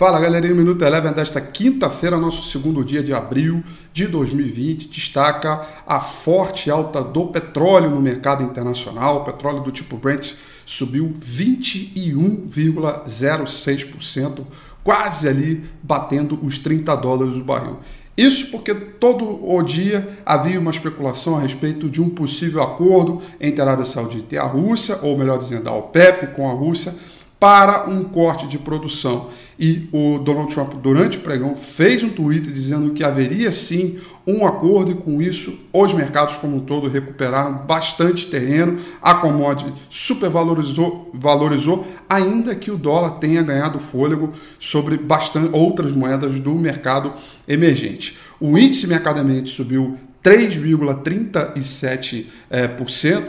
Fala galerinha, Minuto Eleven desta quinta-feira, nosso segundo dia de abril de 2020, destaca a forte alta do petróleo no mercado internacional. O petróleo do tipo Brent subiu 21,06%, quase ali batendo os 30 dólares o barril. Isso porque todo o dia havia uma especulação a respeito de um possível acordo entre a Arábia Saudita e a Rússia, ou melhor dizendo, a OPEP com a Rússia, para um corte de produção. E o Donald Trump, durante o pregão, fez um tweet dizendo que haveria sim um acordo, e com isso os mercados como um todo recuperaram bastante terreno, a commodity supervalorizou, valorizou, ainda que o dólar tenha ganhado fôlego sobre bastante outras moedas do mercado emergente. O índice mercadamente subiu 3,37%. É,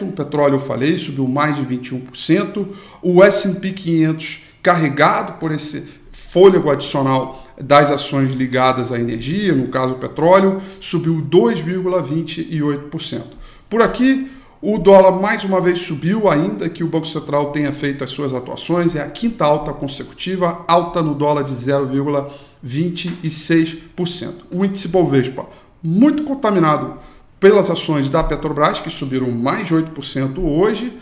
o petróleo, eu falei, subiu mais de 21%. O S&P 500, carregado por esse fôlego adicional das ações ligadas à energia, no caso o petróleo, subiu 2,28%. Por aqui, o dólar mais uma vez subiu, ainda que o Banco Central tenha feito as suas atuações, é a quinta alta consecutiva, alta no dólar de 0,26%. O índice Bovespa muito contaminado pelas ações da Petrobras, que subiram mais de 8% hoje.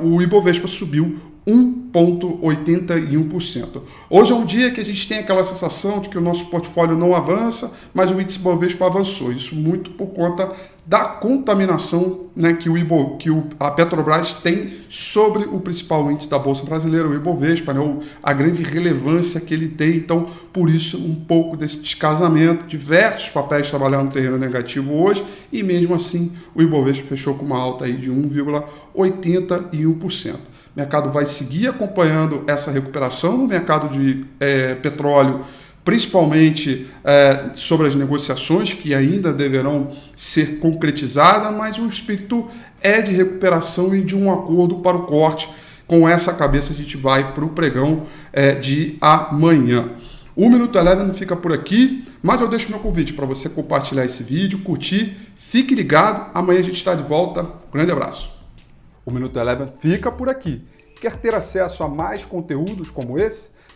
Uh, o Ibovespa subiu 1,81%. Hoje é um dia que a gente tem aquela sensação de que o nosso portfólio não avança, mas o índice Bovespa avançou. Isso muito por conta da contaminação né, que, o Ibo, que o, a Petrobras tem sobre o principal índice da Bolsa Brasileira, o Ibovespa, né, a grande relevância que ele tem. Então, por isso, um pouco desse descasamento, diversos papéis trabalhando no terreno negativo hoje, e mesmo assim o Ibovespa fechou com uma alta aí de 1,81%. O mercado vai seguir acompanhando essa recuperação no mercado de é, petróleo, principalmente é, sobre as negociações que ainda deverão ser concretizadas, mas o espírito é de recuperação e de um acordo para o corte. Com essa cabeça, a gente vai para o pregão é, de amanhã. O Minuto Eleven fica por aqui, mas eu deixo meu convite para você compartilhar esse vídeo, curtir, fique ligado. Amanhã a gente está de volta. Grande abraço. O Minuto Eleven fica por aqui. Quer ter acesso a mais conteúdos como esse?